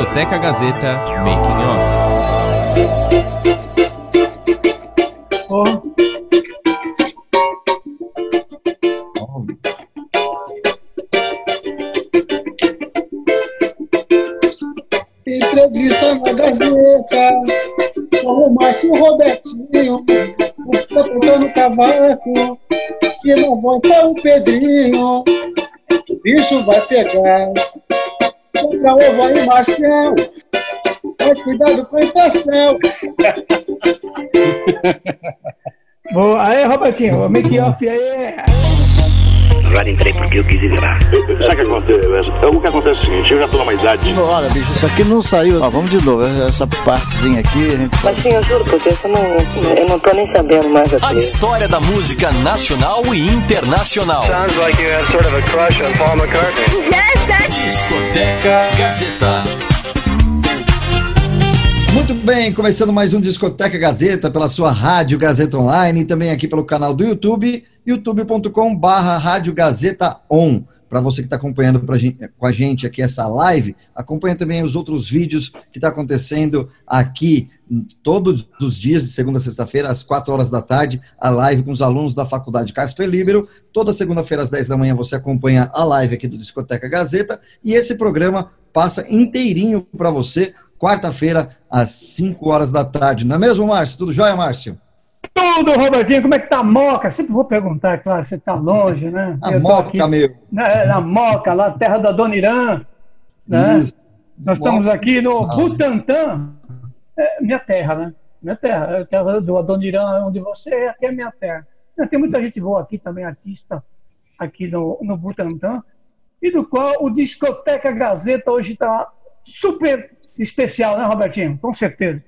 Discoteca Gazeta Making. Oh. Entrevista na Gazeta com o Márcio Robertinho, o Petro Cavaco, e na voz tá o Pedrinho. O bicho vai pegar. Compra ovo aí. Mas cuidado com a inflação. Boa. Aí, Robertinho, o make-off aí. Agora entrei porque eu quis entrar. Sabe o que acontece? O que acontece é o seguinte, eu já tô numa idade. Olha, bicho, isso aqui não saiu. Ó, vamos de novo, essa partezinha aqui. A gente... Mas sim, eu juro, porque eu não, eu não tô nem sabendo mais A história da música nacional e internacional. Sounds like you have sort of a crush on Paul McCartney. Yes, that's... Discoteca Gazeta. Muito bem, começando mais um Discoteca Gazeta pela sua Rádio Gazeta Online e também aqui pelo canal do YouTube, youtube.com On. Para você que está acompanhando gente, com a gente aqui essa live, acompanha também os outros vídeos que está acontecendo aqui todos os dias, de segunda a sexta-feira, às quatro horas da tarde, a live com os alunos da Faculdade Casper Libero. Toda segunda-feira, às 10 da manhã, você acompanha a live aqui do Discoteca Gazeta. E esse programa passa inteirinho para você quarta-feira, às 5 horas da tarde. Não é mesmo, Márcio? Tudo jóia, Márcio? Tudo, Robertinho. Como é que tá a Moca? Sempre vou perguntar, claro, você tá longe, né? A Moca, aqui, meu. Né, na Moca, lá, terra da Dona Irã. Né? Isso. Nós Moca. estamos aqui no Butantã. É minha terra, né? Minha terra. É a terra do Adoniran, onde você é, aqui é minha terra. Tem muita gente boa aqui também, artista, aqui no, no Butantã. E do qual o Discoteca Gazeta hoje está super especial, né, Robertinho? Com certeza.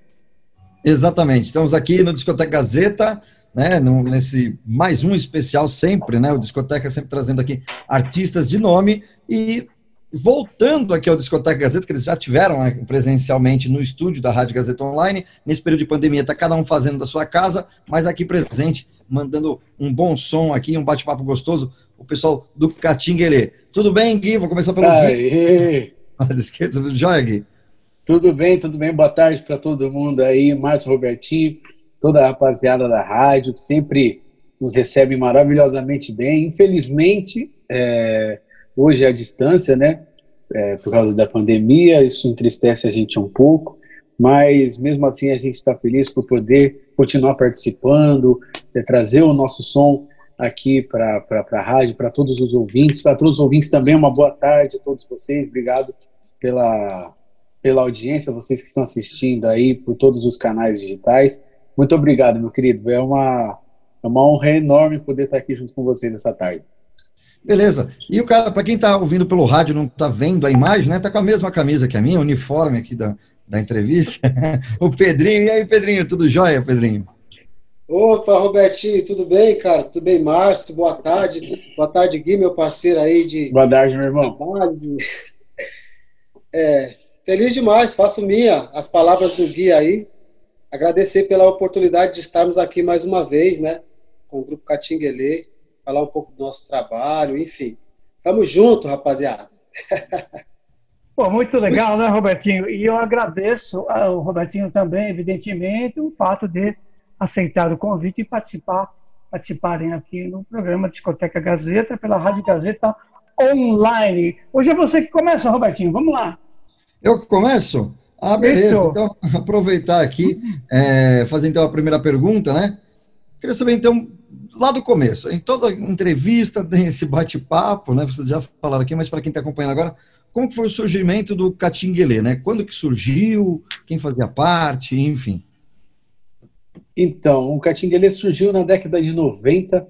Exatamente. Estamos aqui no Discoteca Gazeta, né, no, nesse mais um especial sempre, né? O Discoteca sempre trazendo aqui artistas de nome e voltando aqui ao Discoteca Gazeta, que eles já tiveram né, presencialmente no estúdio da Rádio Gazeta Online. Nesse período de pandemia, está cada um fazendo da sua casa, mas aqui presente, mandando um bom som aqui, um bate-papo gostoso, o pessoal do Catinguelê. Tudo bem, Gui? Vou começar pelo Aê. Gui. Da esquerda, joia, Gui? Tudo bem, tudo bem. Boa tarde para todo mundo aí, Márcio Robertinho, toda a rapaziada da rádio, que sempre nos recebe maravilhosamente bem. Infelizmente, é, hoje é a distância, né? É, por causa da pandemia, isso entristece a gente um pouco, mas mesmo assim a gente está feliz por poder continuar participando, é, trazer o nosso som aqui para a rádio, para todos os ouvintes, para todos os ouvintes também, uma boa tarde a todos vocês, obrigado pela, pela audiência, vocês que estão assistindo aí por todos os canais digitais. Muito obrigado, meu querido. É uma, é uma honra enorme poder estar aqui junto com vocês essa tarde. Beleza. E o cara, para quem está ouvindo pelo rádio, não está vendo a imagem, né? Tá com a mesma camisa que a minha, uniforme aqui da, da entrevista. o Pedrinho. E aí, Pedrinho, tudo jóia, Pedrinho? Opa, Robertinho, tudo bem, cara? Tudo bem, Márcio? Boa tarde. Boa tarde, Gui, meu parceiro aí de. Boa tarde, meu irmão. É, Feliz demais, faço minha as palavras do Gui aí. Agradecer pela oportunidade de estarmos aqui mais uma vez, né? Com o Grupo Catinguelê, falar um pouco do nosso trabalho, enfim. Tamo junto, rapaziada. Pô, muito legal, né, Robertinho? E eu agradeço ao Robertinho também, evidentemente, o fato de aceitar o convite e participar, participarem aqui no programa Discoteca Gazeta, pela Rádio Gazeta Online. Hoje é você que começa, Robertinho. Vamos lá. Eu começo? Ah, beleza. Isso. Então, aproveitar aqui, é, fazer então a primeira pergunta, né? Queria saber, então, lá do começo, em toda entrevista tem esse bate-papo, né? Vocês já falaram aqui, mas para quem está acompanhando agora, como que foi o surgimento do Catinguelê, né? Quando que surgiu, quem fazia parte, enfim. Então, o Catinguelê surgiu na década de 90,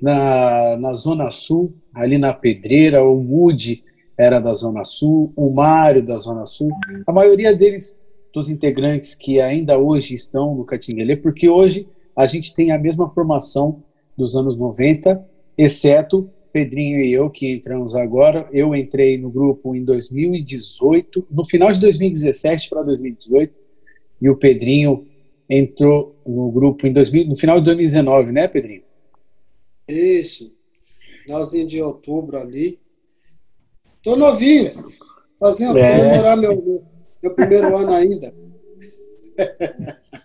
na, na Zona Sul, ali na Pedreira, o Wood era da Zona Sul, o Mário da Zona Sul, a maioria deles, dos integrantes que ainda hoje estão no Catinguelê, porque hoje a gente tem a mesma formação dos anos 90, exceto Pedrinho e eu, que entramos agora. Eu entrei no grupo em 2018, no final de 2017 para 2018, e o Pedrinho entrou no grupo em 2000, no final de 2019, né, Pedrinho? Isso, finalzinho de outubro ali. Tô novinho, fazendo é. comemorar meu, Meu primeiro ano ainda.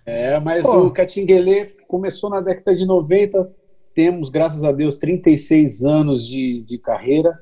É, mas Pô. o Catinguelê começou na década de 90. Temos, graças a Deus, 36 anos de, de carreira,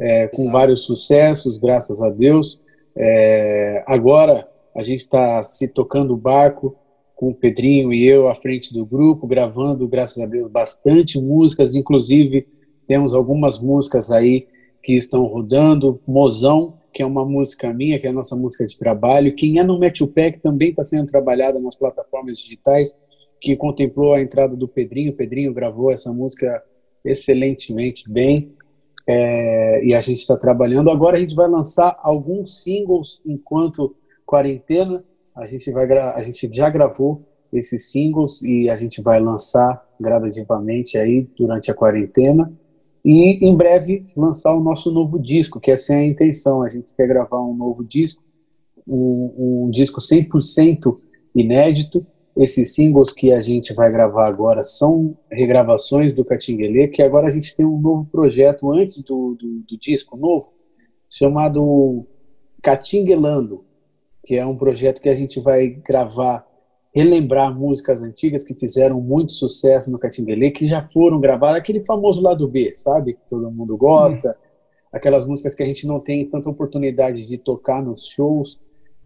é, com Exato. vários sucessos, graças a Deus. É, agora a gente está se tocando o barco com o Pedrinho e eu à frente do grupo, gravando, graças a Deus, bastante músicas, inclusive temos algumas músicas aí que estão rodando. Mozão, que é uma música minha, que é a nossa música de trabalho. Quem é no Match Pack também está sendo trabalhada nas plataformas digitais, que contemplou a entrada do Pedrinho. O Pedrinho gravou essa música excelentemente bem. É, e a gente está trabalhando. Agora a gente vai lançar alguns singles enquanto quarentena a gente vai a gente já gravou esses singles e a gente vai lançar gradativamente aí durante a quarentena e em breve lançar o nosso novo disco, que essa é a intenção. A gente quer gravar um novo disco, um, um disco 100% inédito. Esses singles que a gente vai gravar agora são regravações do Catinguelê, que agora a gente tem um novo projeto antes do, do, do disco novo, chamado Catinguelando que é um projeto que a gente vai gravar, relembrar músicas antigas que fizeram muito sucesso no Catinguelê, que já foram gravadas, aquele famoso lado B, sabe? Que todo mundo gosta, aquelas músicas que a gente não tem tanta oportunidade de tocar nos shows,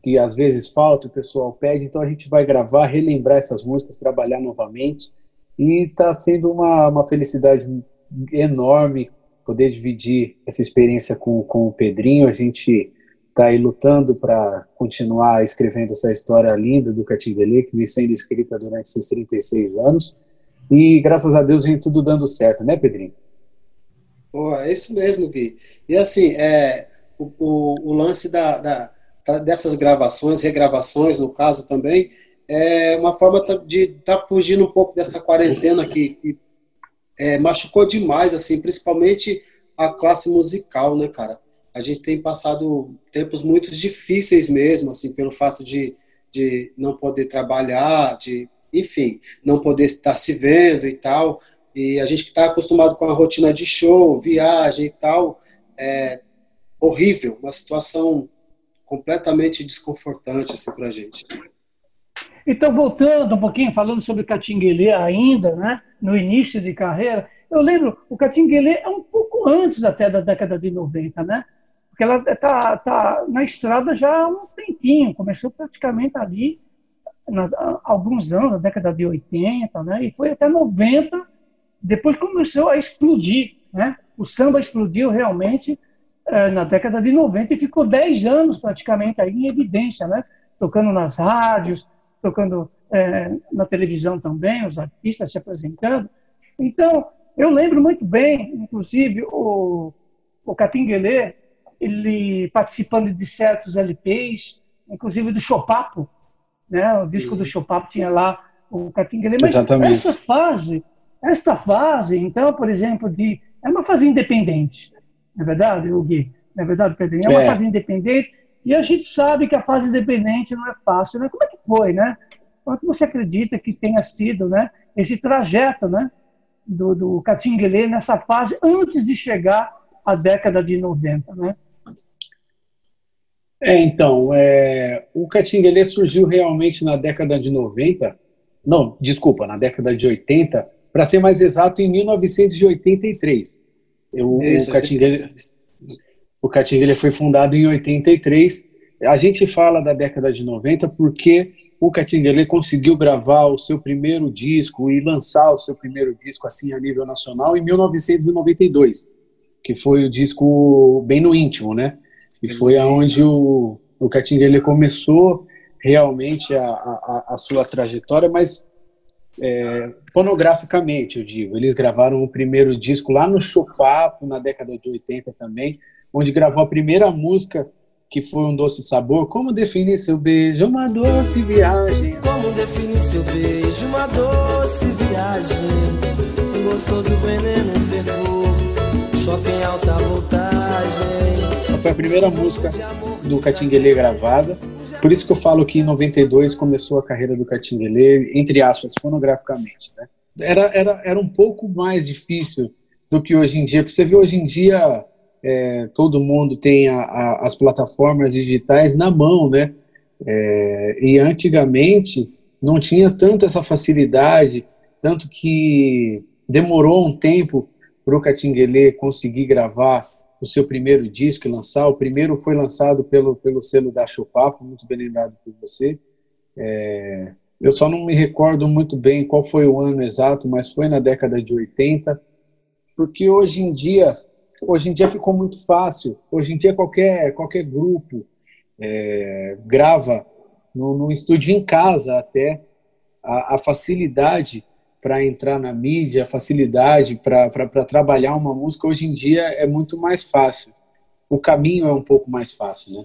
que às vezes falta, o pessoal pede, então a gente vai gravar, relembrar essas músicas, trabalhar novamente, e está sendo uma, uma felicidade enorme poder dividir essa experiência com, com o Pedrinho, a gente está aí lutando para continuar escrevendo essa história linda do Catinguelê, que vem sendo escrita durante esses 36 anos. E graças a Deus vem tudo dando certo, né, Pedrinho? Pô, é isso mesmo, Gui. E assim, é, o, o, o lance da, da, da, dessas gravações, regravações, no caso também, é uma forma de estar tá fugindo um pouco dessa quarentena que, que é, machucou demais, assim, principalmente a classe musical, né, cara? A gente tem passado tempos muito difíceis mesmo, assim, pelo fato de, de não poder trabalhar, de, enfim, não poder estar se vendo e tal. E a gente que está acostumado com a rotina de show, viagem e tal, é horrível, uma situação completamente desconfortante assim para a gente. Então, voltando um pouquinho, falando sobre Catinguelê ainda, né, no início de carreira, eu lembro, o Catinguelê é um pouco antes até da década de 90, né? Porque ela está tá na estrada já há um tempinho, começou praticamente ali, nas, alguns anos, na década de 80, né, e foi até 90, depois começou a explodir. Né? O samba explodiu realmente é, na década de 90 e ficou 10 anos praticamente aí em evidência, né? tocando nas rádios, tocando é, na televisão também, os artistas se apresentando. Então, eu lembro muito bem, inclusive, o, o Catinguelê, ele participando de certos LPs, inclusive do Chopapo, né? O disco do Chopapo tinha lá o Catinguele. Mas Exatamente. essa fase, esta fase, então, por exemplo, de é uma fase independente, não é verdade, o Gui? Não é verdade, Pedrinho? É uma é. fase independente e a gente sabe que a fase independente não é fácil, né? Como é que foi, né? Quanto você acredita que tenha sido, né? Esse trajeto, né? Do, do Catinguele nessa fase antes de chegar à década de 90, né? É, então, é, o Catinguelê surgiu realmente na década de 90, não, desculpa, na década de 80, para ser mais exato, em 1983. Eu, Isso, o, Catinguelê, o Catinguelê foi fundado em 83. A gente fala da década de 90 porque o Catinguelê conseguiu gravar o seu primeiro disco e lançar o seu primeiro disco assim a nível nacional em 1992, que foi o disco Bem no Íntimo, né? E foi aonde o, o Catinguele começou realmente a, a, a sua trajetória, mas é, fonograficamente, eu digo. Eles gravaram o primeiro disco lá no Chopapo, na década de 80 também, onde gravou a primeira música, que foi Um Doce Sabor. Como definir seu beijo? Uma doce viagem. Como definir seu beijo? Uma doce viagem. Gostoso veneno, um fervor. Choque em alta voltagem foi a primeira música do Catinguelê gravada. Por isso que eu falo que em 92 começou a carreira do Catinguelê, entre aspas, fonograficamente. Né? Era, era, era um pouco mais difícil do que hoje em dia. Você vê hoje em dia é, todo mundo tem a, a, as plataformas digitais na mão, né? É, e antigamente não tinha tanta essa facilidade, tanto que demorou um tempo para o Catinguelê conseguir gravar o seu primeiro disco lançar. O primeiro foi lançado pelo, pelo selo da Chupapo, muito bem lembrado por você. É, eu só não me recordo muito bem qual foi o ano exato, mas foi na década de 80, porque hoje em dia, hoje em dia ficou muito fácil. Hoje em dia qualquer qualquer grupo é, grava no, no, estúdio em casa até a, a facilidade para entrar na mídia, facilidade para trabalhar uma música hoje em dia é muito mais fácil. O caminho é um pouco mais fácil, né?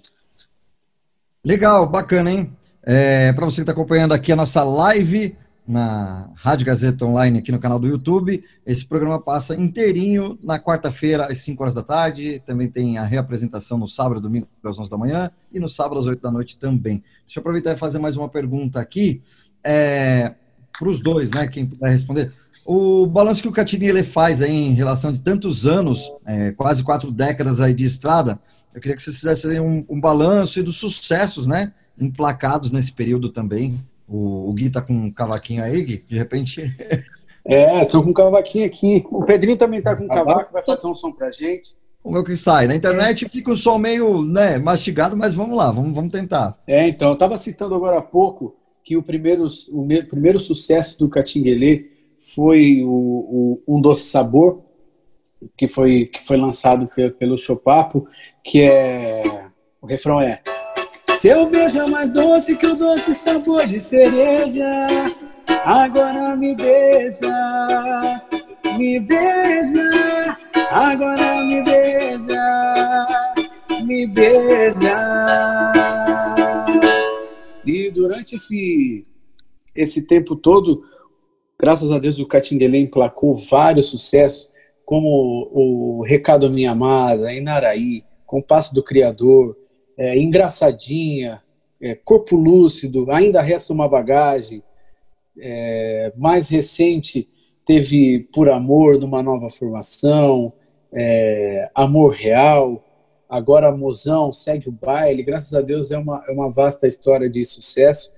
Legal, bacana, hein? É, para você que está acompanhando aqui a nossa live na Rádio Gazeta Online aqui no canal do YouTube, esse programa passa inteirinho na quarta-feira às 5 horas da tarde, também tem a reapresentação no sábado domingo às 11 da manhã e no sábado às 8 da noite também. Deixa eu aproveitar e fazer mais uma pergunta aqui é, para os dois, né, quem puder responder. O balanço que o Catini ele faz aí em relação de tantos anos, é, quase quatro décadas aí de estrada, eu queria que vocês fizessem um, um balanço e dos sucessos, né, emplacados nesse período também. O, o Gui tá com um cavaquinho aí, Gui, de repente. É, tô com um cavaquinho aqui. O Pedrinho também tá com um cavaco, vai fazer um som pra gente. O meu que sai. Na internet fica o som meio né, mastigado, mas vamos lá, vamos, vamos tentar. É, então, eu tava citando agora há pouco que o primeiro, o primeiro sucesso do Catinguelê foi o, o, Um Doce Sabor, que foi, que foi lançado pelo, pelo Chopapo, que é. O refrão é seu beijo é mais doce que o doce sabor de cereja. Agora me beija, me beija. Agora me beija, me beija. Durante esse, esse tempo todo, graças a Deus, o Catinguelê emplacou vários sucessos, como o Recado Minha Amada, Inaraí, Compasso do Criador, é, engraçadinha, é, corpo lúcido, ainda resta uma bagagem. É, mais recente teve Por Amor, numa nova formação, é, Amor Real, agora Mozão, Segue o Baile. Graças a Deus é uma, é uma vasta história de sucesso.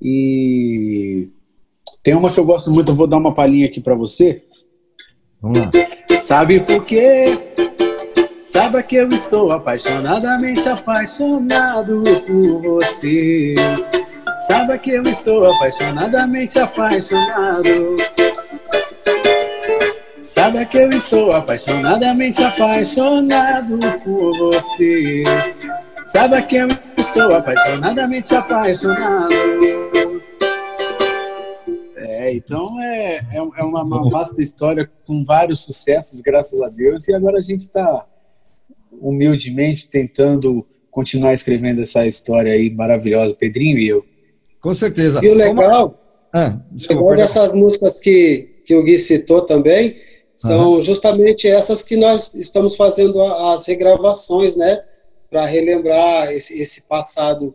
E tem uma que eu gosto muito, eu vou dar uma palhinha aqui para você. Vamos lá. Sabe por quê? Saiba que eu estou apaixonadamente apaixonado por você. Saiba que eu estou apaixonadamente apaixonado. Saiba que eu estou apaixonadamente apaixonado por você. Saiba que eu estou apaixonadamente apaixonado. É, então é, é, é uma, uma vasta história com vários sucessos, graças a Deus, e agora a gente está humildemente tentando continuar escrevendo essa história aí maravilhosa, Pedrinho e eu. Com certeza. E o legal, ah, desculpa, legal dessas músicas que, que o Gui citou também, são uhum. justamente essas que nós estamos fazendo as regravações, né? Para relembrar esse, esse passado,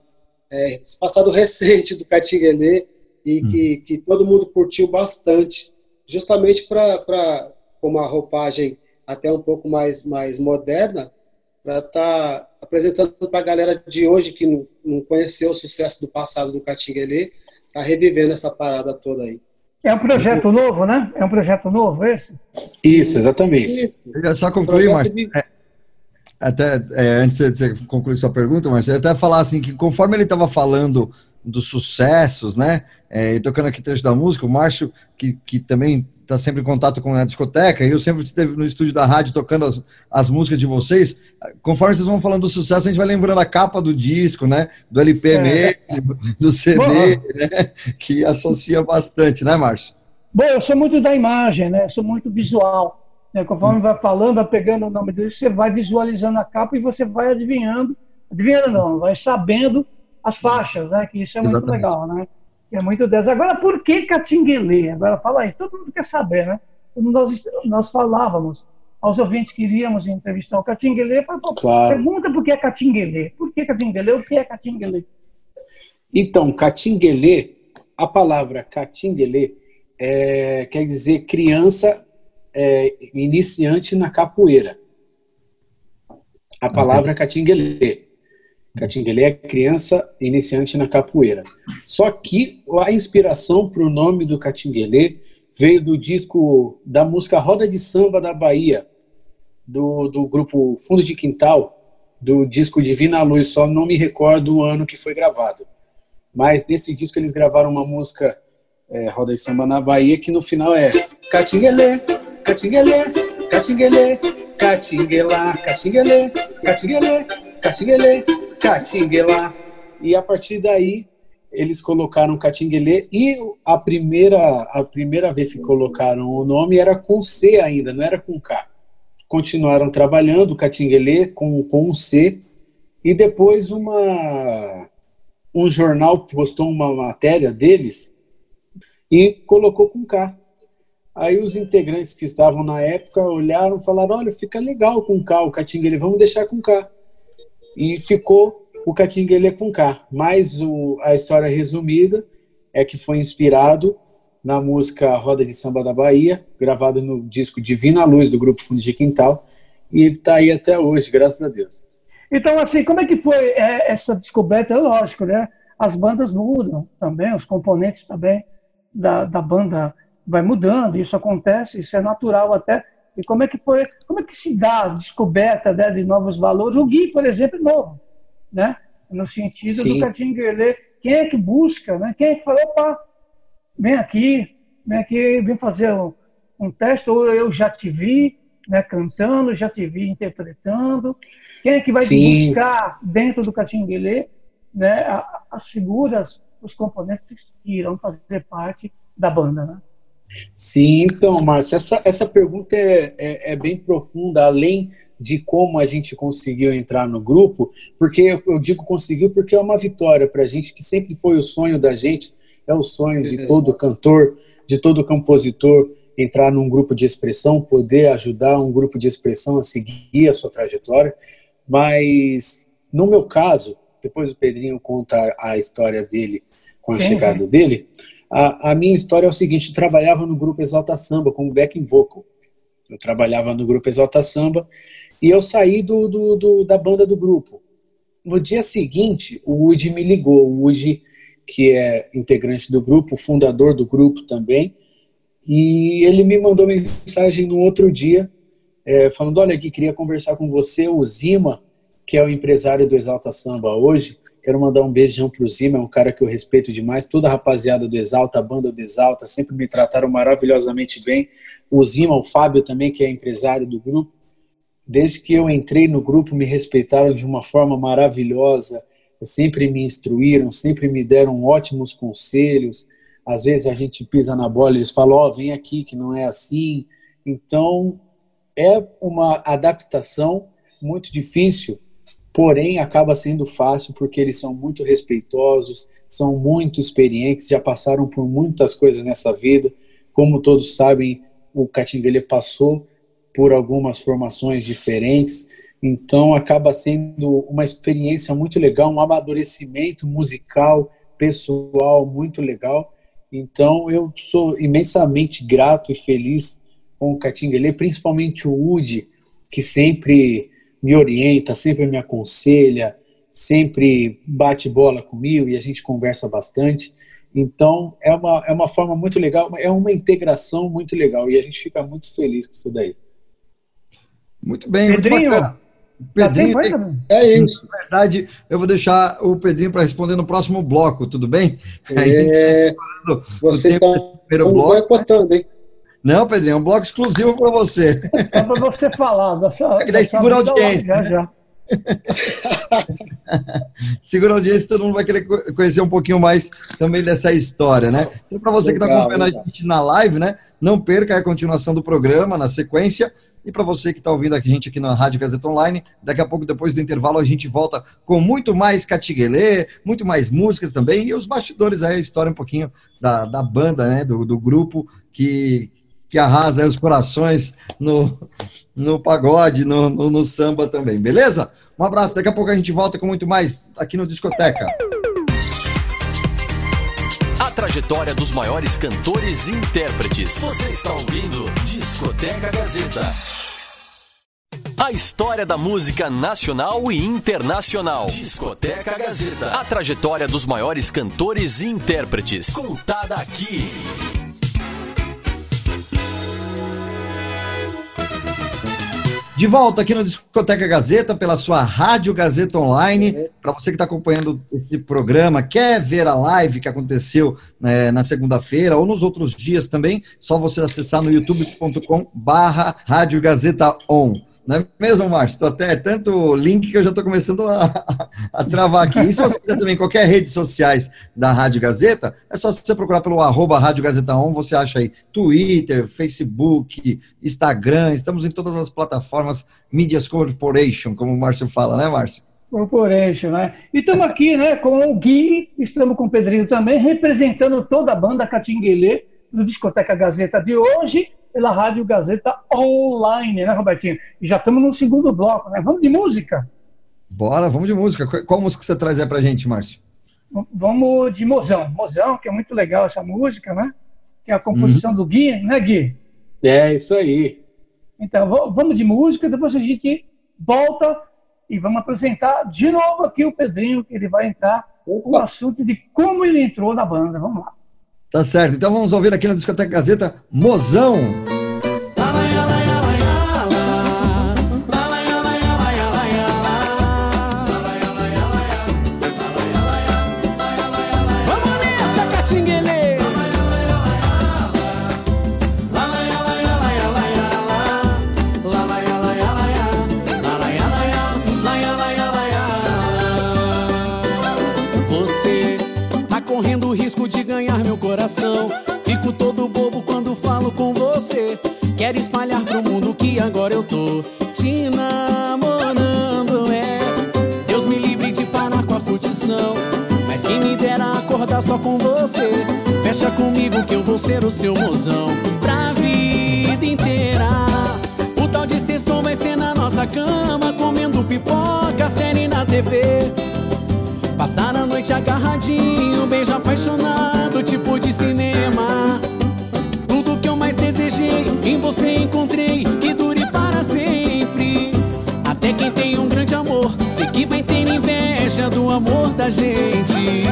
é, esse passado recente do Catinguelê e uhum. que, que todo mundo curtiu bastante, justamente para, com uma roupagem até um pouco mais, mais moderna, para estar tá apresentando para a galera de hoje que não, não, conheceu o sucesso do passado do Catinguelê, tá revivendo essa parada toda aí. É um projeto novo, né? É um projeto novo esse? Isso, exatamente. Isso. só concluir, Marcos. De... É, até é, antes de você concluir sua pergunta, Marcos, eu até falar assim que conforme ele estava falando dos sucessos, né? É, e tocando aqui trecho da música, o Márcio, que, que também está sempre em contato com a discoteca, e eu sempre esteve no estúdio da rádio tocando as, as músicas de vocês. Conforme vocês vão falando do sucesso, a gente vai lembrando a capa do disco, né? Do LP é. mesmo, do CD, né? Que associa bastante, né, Márcio? Bom, eu sou muito da imagem, né? Eu sou muito visual. Né? Conforme hum. vai falando, vai pegando o nome dele, você vai visualizando a capa e você vai adivinhando, adivinhando não, vai sabendo as faixas, né? Que isso é muito Exatamente. legal, né? É muito dessa. Agora, por que Catinguelê? Agora, fala aí, todo mundo quer saber, né? Nós, nós falávamos aos ouvintes que iríamos entrevistar o Catinguelê, claro. pergunta por que é Catinguelê. Por que Catinguelê? O que é Catinguelê? Então, Catinguelê, a palavra Catinguelê é, quer dizer criança é, iniciante na capoeira. A palavra catinguelê. Catinguelê é criança iniciante na capoeira. Só que a inspiração para o nome do catinguelê veio do disco da música Roda de Samba da Bahia, do, do grupo Fundo de Quintal, do disco Divina Luz, só não me recordo o ano que foi gravado. Mas nesse disco eles gravaram uma música é, Roda de Samba na Bahia, que no final é Catinguelê, Catinguelê, Catinguelê, Catinguelá, Catinguelê, Catinguelê, Catinguelê, Catinguelá. E a partir daí eles colocaram Catinguelê e a primeira, a primeira vez que colocaram o nome era com C ainda, não era com K. Continuaram trabalhando Catinguelê com, com um C e depois uma um jornal postou uma matéria deles e colocou com K. Aí os integrantes que estavam na época olharam e falaram: olha, fica legal com K o Catinguele, vamos deixar com K. E ficou o Catinguele com K. Mas o, a história resumida é que foi inspirado na música Roda de Samba da Bahia, gravado no disco Divina Luz do grupo Fundo de Quintal, e está aí até hoje, graças a Deus. Então, assim, como é que foi é, essa descoberta? É lógico, né? As bandas mudam também, os componentes também da, da banda vai mudando, isso acontece, isso é natural até. E como é que foi, como é que se dá a descoberta né, de novos valores? O Gui, por exemplo, é novo, né? No sentido Sim. do Catinguelê, quem é que busca, né? Quem é que fala, opa, vem aqui, vem aqui, vem fazer um, um teste, ou eu já te vi né, cantando, já te vi interpretando. Quem é que vai Sim. buscar dentro do Catinguelê né, as figuras, os componentes que irão fazer parte da banda, né? Sim, então, Márcio, essa, essa pergunta é, é, é, bem profunda, além de como a gente conseguiu entrar no grupo, porque eu, eu digo conseguiu porque é uma vitória para a gente, que sempre foi o sonho da gente, é o sonho de todo cantor, de todo compositor, entrar num grupo de expressão, poder ajudar um grupo de expressão a seguir a sua trajetória, mas no meu caso, depois o Pedrinho conta a história dele com a sim, chegada dele, a, a, minha história é o seguinte: eu trabalhava no grupo Exalta Samba como backing vocal. Eu trabalhava no grupo Exalta Samba e eu saí do, do, do, da banda do grupo. No dia seguinte, o Woody me ligou. O Woody, que é integrante do grupo, fundador do grupo também, e ele me mandou mensagem no outro dia, é, falando: Olha, aqui queria conversar com você, o Zima, que é o empresário do Exalta Samba hoje, Quero mandar um beijão pro Zima, é um cara que eu respeito demais. Toda a rapaziada do Exalta, a banda do Exalta, sempre me trataram maravilhosamente bem. O Zima, o Fábio também, que é empresário do grupo. Desde que eu entrei no grupo, me respeitaram de uma forma maravilhosa. Sempre me instruíram, sempre me deram ótimos conselhos. Às vezes a gente pisa na bola, eles falam: Ó, oh, vem aqui, que não é assim. Então, é uma adaptação muito difícil porém acaba sendo fácil porque eles são muito respeitosos, são muito experientes, já passaram por muitas coisas nessa vida. Como todos sabem, o Catinguele passou por algumas formações diferentes, então acaba sendo uma experiência muito legal, um amadurecimento musical, pessoal muito legal. Então eu sou imensamente grato e feliz com o Catinguele, principalmente o Udi, que sempre me orienta, sempre me aconselha, sempre bate bola comigo e a gente conversa bastante. Então, é uma, é uma forma muito legal, é uma integração muito legal e a gente fica muito feliz com isso daí. Muito bem, Pedrinho, muito bacana. Pedrinho, é isso. Na verdade, eu vou deixar o Pedrinho para responder no próximo bloco, tudo bem? É, você está um boicotando, hein? Não, Pedrinho, é um bloco exclusivo para você. É para você falar. Da sua, é que daí segura a audiência. Já, já. segura a audiência, todo mundo vai querer conhecer um pouquinho mais também dessa história, né? Então, para você que está acompanhando legal. a gente na live, né? Não perca a continuação do programa na sequência. E para você que está ouvindo a gente aqui na Rádio Gazeta Online, daqui a pouco, depois do intervalo, a gente volta com muito mais catiguelê, muito mais músicas também, e os bastidores aí, a história um pouquinho da, da banda, né? Do, do grupo que, que arrasa os corações no, no pagode, no, no, no, samba também, beleza? Um abraço, daqui a pouco a gente volta com muito mais aqui no Discoteca. A trajetória dos maiores cantores e intérpretes. Você está ouvindo Discoteca Gazeta. A história da música nacional e internacional. Discoteca Gazeta. A trajetória dos maiores cantores e intérpretes. Contada aqui. De volta aqui no Discoteca Gazeta, pela sua Rádio Gazeta Online. Para você que está acompanhando esse programa, quer ver a live que aconteceu né, na segunda-feira ou nos outros dias também, só você acessar no youtube.com barra Rádio Gazeta On. Não é mesmo, Márcio? Estou até tanto link que eu já estou começando a, a, travar aqui. E se você quiser também qualquer redes sociais da Rádio Gazeta, é só você procurar pelo arroba Rádio Gazeta On, você acha aí Twitter, Facebook, Instagram, estamos em todas as plataformas Medias Corporation, como o Márcio fala, né, Márcio? Corporation, né? E estamos aqui, né, com o Gui, estamos com o Pedrinho também, representando toda a banda Catinguelê no Discoteca Gazeta de hoje pela Rádio Gazeta Online, né, Robertinho? E já estamos no segundo bloco, né? Vamos de música? Bora, vamos de música. Qual música você traz aí pra gente, Márcio? Vamos de Mozão. Mozão, que é muito legal essa música, né? Que é a composição uhum. do Gui, né, Gui? É, isso aí. Então, vamos de música, depois a gente volta e vamos apresentar de novo aqui o Pedrinho, que ele vai entrar com o assunto de como ele entrou na banda. Vamos lá. Tá certo. Então vamos ouvir aqui na Discoteca Gazeta Mozão. Agora eu tô te namorando, é. Deus me livre de parar com a curtição. Mas quem me dera acordar só com você. Fecha comigo que eu vou ser o seu mozão pra vida inteira. O tal de sexto vai ser na nossa cama, comendo pipoca, série na TV. Passar a noite agarradinho, beijo apaixonado, tipo de cinema. Tudo que eu mais desejei, em você encontrei, amor da gente.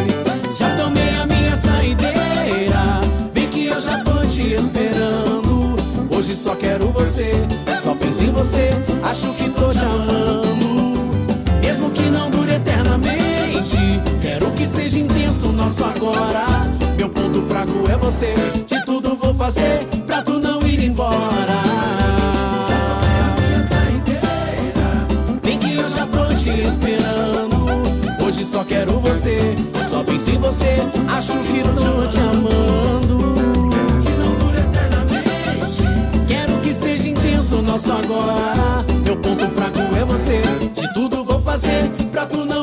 Já tomei a minha saideira, vem que eu já tô te esperando. Hoje só quero você, só penso em você, acho que tô te amando. Mesmo que não dure eternamente. Quero que seja intenso o nosso agora. Meu ponto fraco é você. De tudo vou fazer pra tu não ir embora. Penso em você. Acho que tô te amando. Quero que seja intenso o nosso agora. Meu ponto fraco é você. De tudo vou fazer pra tu não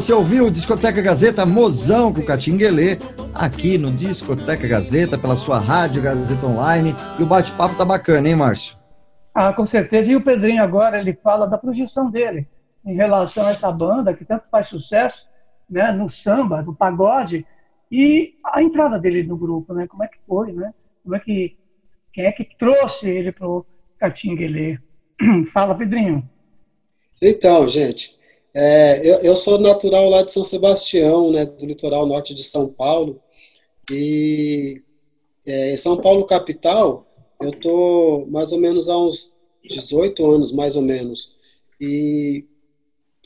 você ouviu Discoteca Gazeta Mozão com Catinguelê, aqui no Discoteca Gazeta, pela sua rádio Gazeta Online. E o bate-papo tá bacana, hein, Márcio? Ah, com certeza. E o Pedrinho agora, ele fala da projeção dele. em relação a essa banda que tanto faz sucesso né, no samba, no pagode, e a entrada dele no grupo, né? Como é que foi, né? Como é que quem é que trouxe ele para o Catinguelê? Fala, Pedrinho. Então, gente, é, eu, eu, sou natural lá de São Sebastião, né, do litoral norte de São Paulo, e é, em São Paulo capital, eu tô mais ou menos há uns 18 anos, mais ou menos, e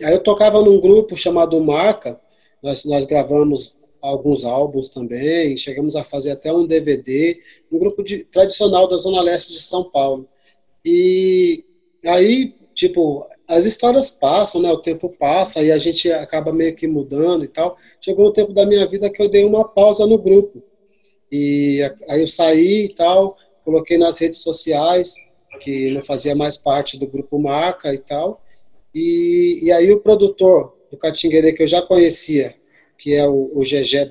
aí eu tocava num grupo chamado Marca, nós, nós gravamos alguns álbuns também, chegamos a fazer até um DVD, um grupo de, tradicional da Zona Leste de São Paulo. E aí, tipo, as histórias passam, né? O tempo passa e a gente acaba meio que mudando e tal. Chegou um tempo da minha vida que eu dei uma pausa no grupo. E aí eu saí e tal, coloquei nas redes sociais que não fazia mais parte do grupo Marca e tal. E, e aí o produtor do Catinguele que eu já conhecia, que é o, o GG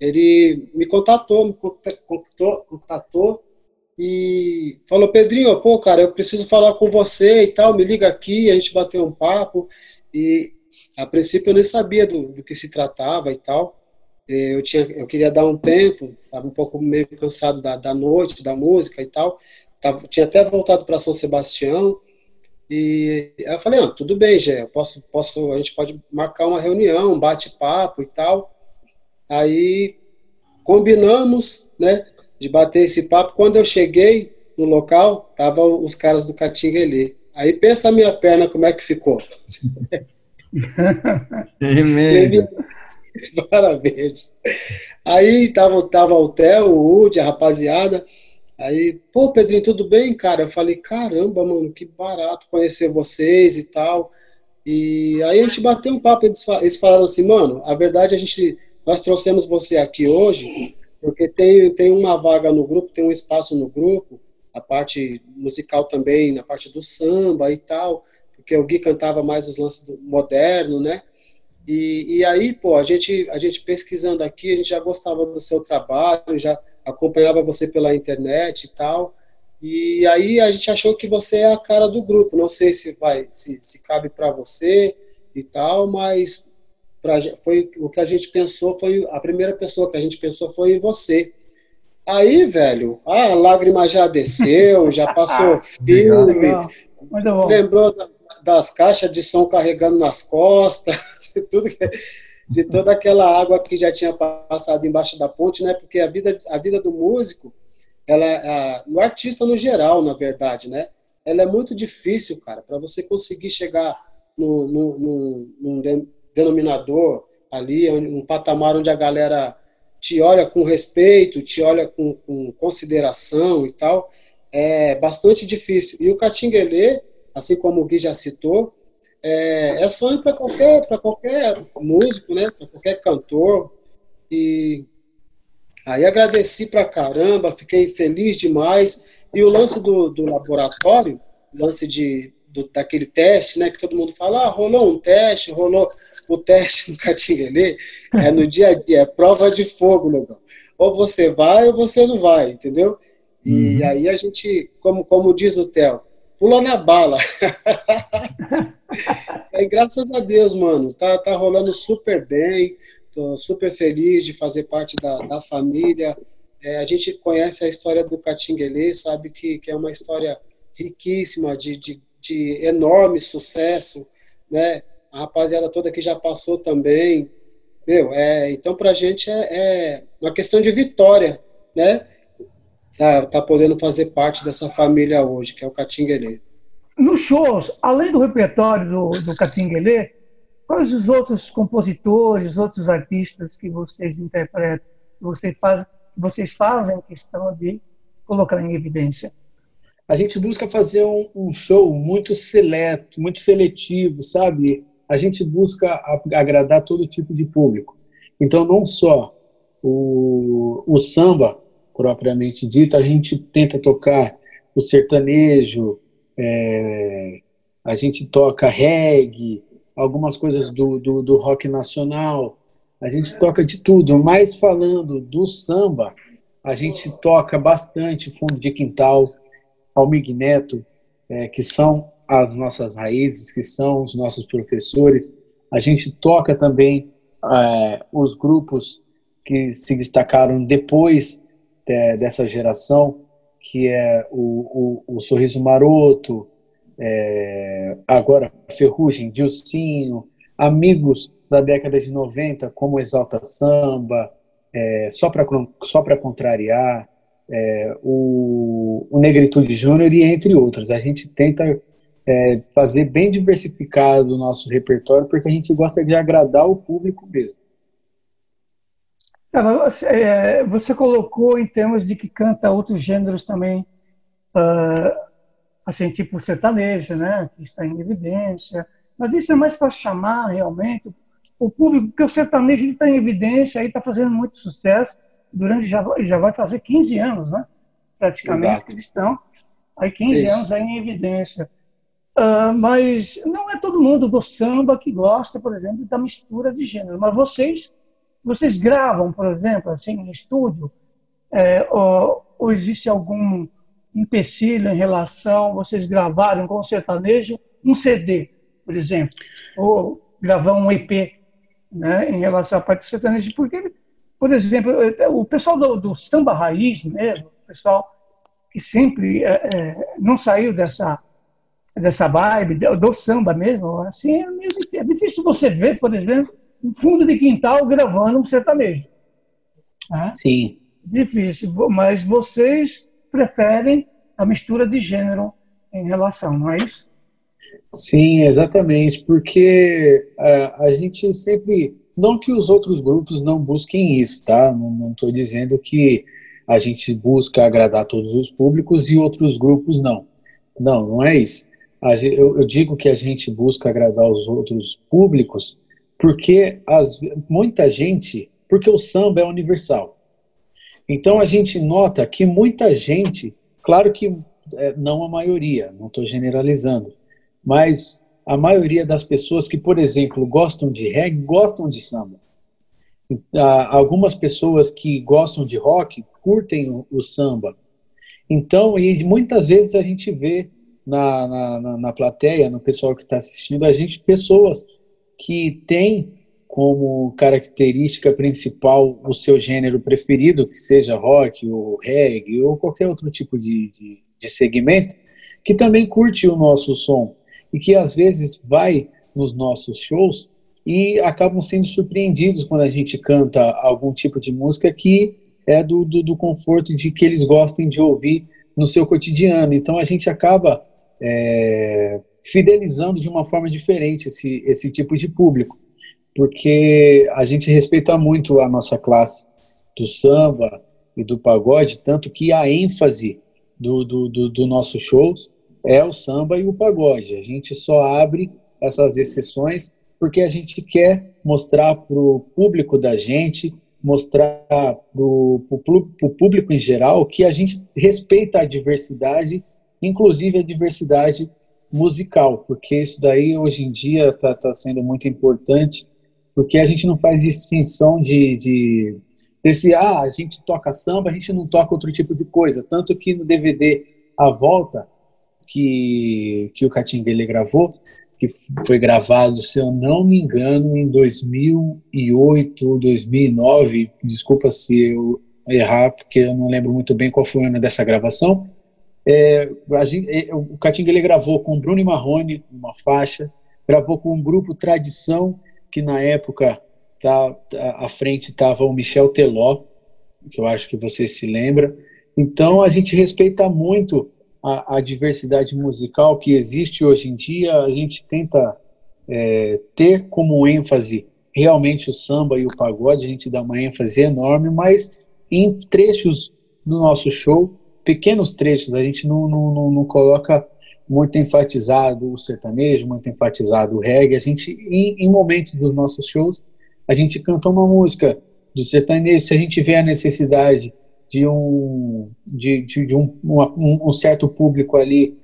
ele me contatou, me contatou, contatou e falou, Pedrinho, pô, cara, eu preciso falar com você e tal, me liga aqui, a gente bateu um papo, e a princípio eu nem sabia do, do que se tratava e tal, eu, tinha, eu queria dar um tempo, estava um pouco meio cansado da, da noite, da música e tal, tava, tinha até voltado para São Sebastião, e eu falei, ah, tudo bem, Gé, posso, posso, a gente pode marcar uma reunião, um bate-papo e tal. Aí combinamos, né, de bater esse papo. Quando eu cheguei no local, tava os caras do Catinga ali. Aí pensa a minha perna como é que ficou. É Parabéns. Aí tava, tava o Theo, o Udi, a rapaziada. Aí, pô, Pedrinho, tudo bem, cara? Eu falei, caramba, mano, que barato conhecer vocês e tal. E aí a gente bateu um papo, eles, eles falaram assim, mano, a verdade a gente, nós trouxemos você aqui hoje porque tem, tem uma vaga no grupo, tem um espaço no grupo, a parte musical também, na parte do samba e tal, porque o Gui cantava mais os lances do moderno, né? E, e aí, pô, a gente, a gente pesquisando aqui, a gente já gostava do seu trabalho, já acompanhava você pela internet e tal. E aí a gente achou que você é a cara do grupo. Não sei se vai, se, se cabe para você e tal, mas pra, foi o que a gente pensou foi a primeira pessoa que a gente pensou foi em você. Aí, velho, a lágrima já desceu, já passou filme, lembrou da, das caixas de som carregando nas costas, tudo que, de toda aquela água que já tinha passado embaixo da ponte, né? Porque a vida, a vida do músico, ela, a, no artista no geral, na verdade, né? Ela é muito difícil, cara, para você conseguir chegar num, num, num denominador ali, um patamar onde a galera te olha com respeito, te olha com, com consideração e tal, é bastante difícil. E o Catinguelê, assim como o Gui já citou, é, é sonho para qualquer, qualquer músico, né? para qualquer cantor. E aí agradeci para caramba, fiquei feliz demais. E o lance do, do laboratório, lance de, do, daquele teste, né? Que todo mundo fala, ah, rolou um teste, rolou o teste no Catinguelê, é no dia a dia, é prova de fogo, negão. Ou você vai ou você não vai, entendeu? E uhum. aí a gente, como, como diz o Theo, pula na bala. é, graças a Deus, mano, tá, tá rolando super bem, tô super feliz de fazer parte da, da família. É, a gente conhece a história do Catinguelê, sabe que, que é uma história riquíssima, de, de, de enorme sucesso, né? A rapaziada toda que já passou também. Meu, é, então pra gente é, é uma questão de vitória, né? tá, tá podendo fazer parte dessa família hoje, que é o Catinguelê. Nos shows, além do repertório do, do Catinguelê, quais os outros compositores, outros artistas que vocês interpretam, que vocês fazem, vocês fazem questão de colocar em evidência? A gente busca fazer um, um show muito seleto, muito seletivo, sabe? A gente busca agradar todo tipo de público. Então, não só o, o samba, propriamente dito, a gente tenta tocar o sertanejo, é, a gente toca reggae, algumas coisas do, do, do, rock nacional, a gente toca de tudo, mas falando do samba, a gente toca bastante fundo de quintal, Almig Neto, é, que são as nossas raízes, que são os nossos professores. A gente toca também é, os grupos que se destacaram depois de, dessa geração, que é o, o, o Sorriso Maroto, é, agora Ferrugem, Dilcinho, amigos da década de 90, como Exalta Samba, é, Só para só Contrariar, é, o, o Negritude Júnior e entre outros. A gente tenta é, fazer bem diversificado o nosso repertório, porque a gente gosta de agradar o público mesmo. É, você colocou em termos de que canta outros gêneros também, uh, assim, tipo sertanejo, né, que está em evidência, mas isso é mais para chamar realmente o público, porque o sertanejo está em evidência, aí está fazendo muito sucesso, durante já, já vai fazer 15 anos, né, praticamente, Exato. eles estão, aí 15 isso. anos aí em evidência. Uh, mas não é todo mundo do samba que gosta, por exemplo, da mistura de gênero, mas vocês vocês gravam, por exemplo, assim, em estúdio? É, ou, ou, existe algum empecilho em relação vocês gravarem com o sertanejo um CD, por exemplo, ou gravar um EP, né, em relação à parte do sertanejo? Porque, por exemplo, o pessoal do, do samba raiz mesmo, o pessoal que sempre é, é, não saiu dessa dessa vibe do samba mesmo, assim, é, é difícil você ver, por exemplo, um fundo de quintal gravando um sertanejo. Né? Sim. Difícil, mas vocês preferem a mistura de gênero em relação, não é isso? Sim, exatamente, porque a, é, a gente sempre, não que os outros grupos não busquem isso, tá? Não estou dizendo que a gente busca agradar todos os públicos e outros grupos não. Não, não é isso. Eu, digo que a gente busca agradar os outros públicos porque as, muita gente, porque o samba é universal. Então a gente nota que muita gente, claro que é, não a maioria, não estou generalizando, mas a maioria das pessoas que, por exemplo, gostam de reggae, gostam de samba. Algumas pessoas que gostam de rock curtem o, o samba. Então, e muitas vezes a gente vê na, na, na plateia, no pessoal que está assistindo, a gente, pessoas que tem como característica principal o seu gênero preferido, que seja rock ou reggae ou qualquer outro tipo de, de, de segmento, que também curte o nosso som e que às vezes vai nos nossos shows e acabam sendo surpreendidos quando a gente canta algum tipo de música que é do, do, do conforto de que eles gostem de ouvir no seu cotidiano. Então a gente acaba é, fidelizando de uma forma diferente esse, esse tipo de público, porque a gente respeita muito a nossa classe do samba e do pagode, tanto que a ênfase do, do, do, do nosso show é o samba e o pagode. A gente só abre essas exceções porque a gente quer mostrar para o público da gente, mostrar para o público em geral que a gente respeita a diversidade, inclusive a diversidade musical, porque isso daí hoje em dia está tá sendo muito importante, porque a gente não faz distinção de, de desse, ah, a gente toca samba, a gente não toca outro tipo de coisa. Tanto que no DVD A Volta, que, que o Catinguele gravou, que foi gravado, se eu não me engano, em 2008, 2009, desculpa se eu errar, porque eu não lembro muito bem qual foi o ano dessa gravação, é, gente, é, o Catinguele gravou com Bruno Marrone uma faixa, gravou com um grupo Tradição, que na época tá, tá, à frente estava o Michel Teló, que eu acho que você se lembra. Então a gente respeita muito a, a diversidade musical que existe hoje em dia, a gente tenta é, ter como ênfase realmente o samba e o pagode, a gente dá uma ênfase enorme, mas em trechos do nosso show pequenos trechos, a gente não, não, não, não coloca muito enfatizado o sertanejo, muito enfatizado o reggae. A gente, em, em, momentos dos nossos shows, a gente canta uma música do sertanejo. Se a gente vê a necessidade de um, de, de, de um, um, um, certo público ali,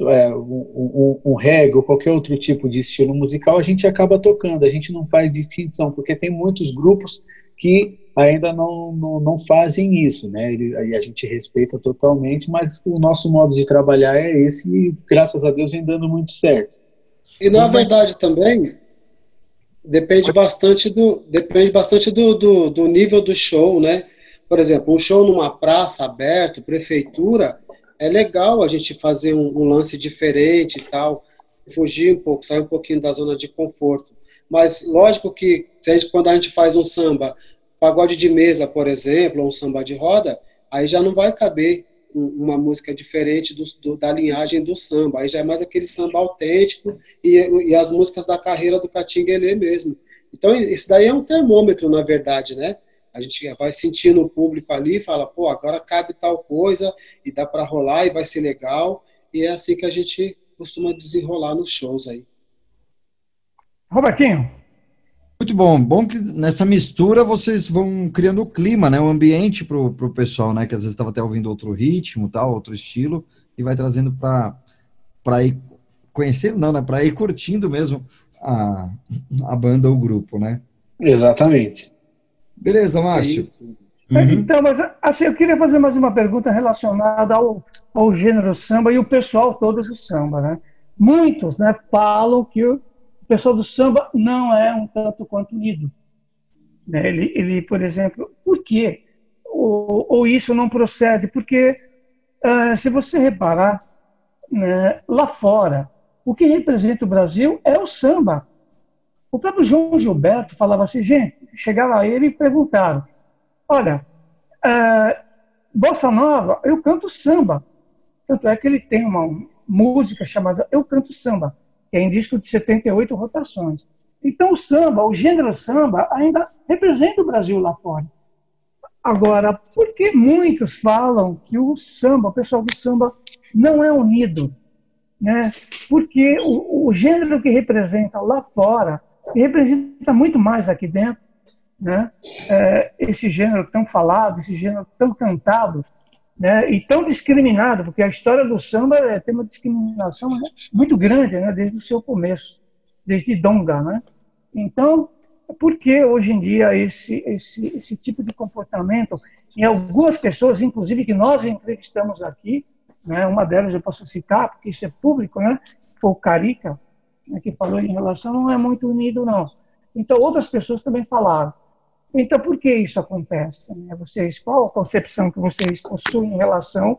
é, um, um, reggae ou qualquer outro tipo de estilo musical, a gente acaba tocando. A gente não faz distinção, porque tem muitos grupos que ainda não, não, não fazem isso, né? E a gente respeita totalmente, mas o nosso modo de trabalhar é esse e graças a Deus vem dando muito certo. E na verdade também depende bastante do depende bastante do, do, do nível do show, né? Por exemplo, um show numa praça aberto, prefeitura, é legal a gente fazer um, um lance diferente e tal, fugir um pouco, sair um pouquinho da zona de conforto. Mas lógico que quando a gente faz um samba pagode de mesa, por exemplo, ou um samba de roda, aí já não vai caber uma música diferente do, do, da linhagem do samba. Aí já é mais aquele samba autêntico e, e as músicas da carreira do Catinguelê mesmo. Então, isso daí é um termômetro, na verdade, né? A gente vai sentindo o público ali fala, pô, agora cabe tal coisa e dá para rolar e vai ser legal. E é assim que a gente costuma desenrolar nos shows aí. Robertinho, muito bom. Bom que nessa mistura vocês vão criando o clima, né? O ambiente pro, pro pessoal, né? Que às vezes estava até ouvindo outro ritmo, tal, outro estilo, e vai trazendo para para ir conhecendo, não, né? Para ir curtindo mesmo a, a banda ou o grupo, né? Exatamente. Beleza, Márcio. Uhum. Então, mas assim, eu queria fazer mais uma pergunta relacionada ao, ao gênero samba e o pessoal todo do samba, né? Muitos, né, falam que o pessoal do samba não é um tanto quanto unido. Né? Ele, ele, por exemplo, por quê? Ou, ou isso não procede? Porque, uh, se você reparar, né, lá fora, o que representa o Brasil é o samba. O próprio João Gilberto falava assim, gente, chegaram a ele e perguntaram, olha, uh, Bossa Nova, eu canto samba. Tanto é que ele tem uma música chamada Eu Canto Samba que é disco de 78 rotações. Então, o samba, o gênero samba, ainda representa o Brasil lá fora. Agora, por que muitos falam que o samba, o pessoal do samba, não é unido? Né? Porque o, o gênero que representa lá fora representa muito mais aqui dentro. Né? É, esse gênero tão falado, esse gênero tão cantado, né, e tão discriminado, porque a história do samba é, tem uma discriminação muito grande, né, desde o seu começo, desde Donga, né? Então, por que hoje em dia esse, esse, esse tipo de comportamento em algumas pessoas, inclusive que nós entrevistamos aqui, né, uma delas eu posso citar, porque isso é público, né, foi o Carica, né, que falou em relação, não é muito unido, não. Então, outras pessoas também falaram. Então, por que isso acontece? Né? Vocês, qual a concepção que vocês possuem em relação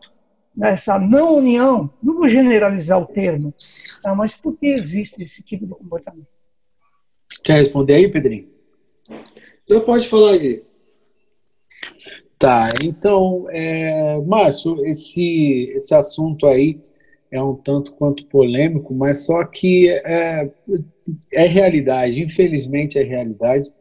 a essa não união? Não vou generalizar o termo, tá? mas por que existe esse tipo de comportamento? Quer responder aí, Pedrinho? Não, pode falar, Gui. Tá, então, é, Márcio, esse, esse assunto aí é um tanto quanto polêmico, mas só que é, é realidade, infelizmente é realidade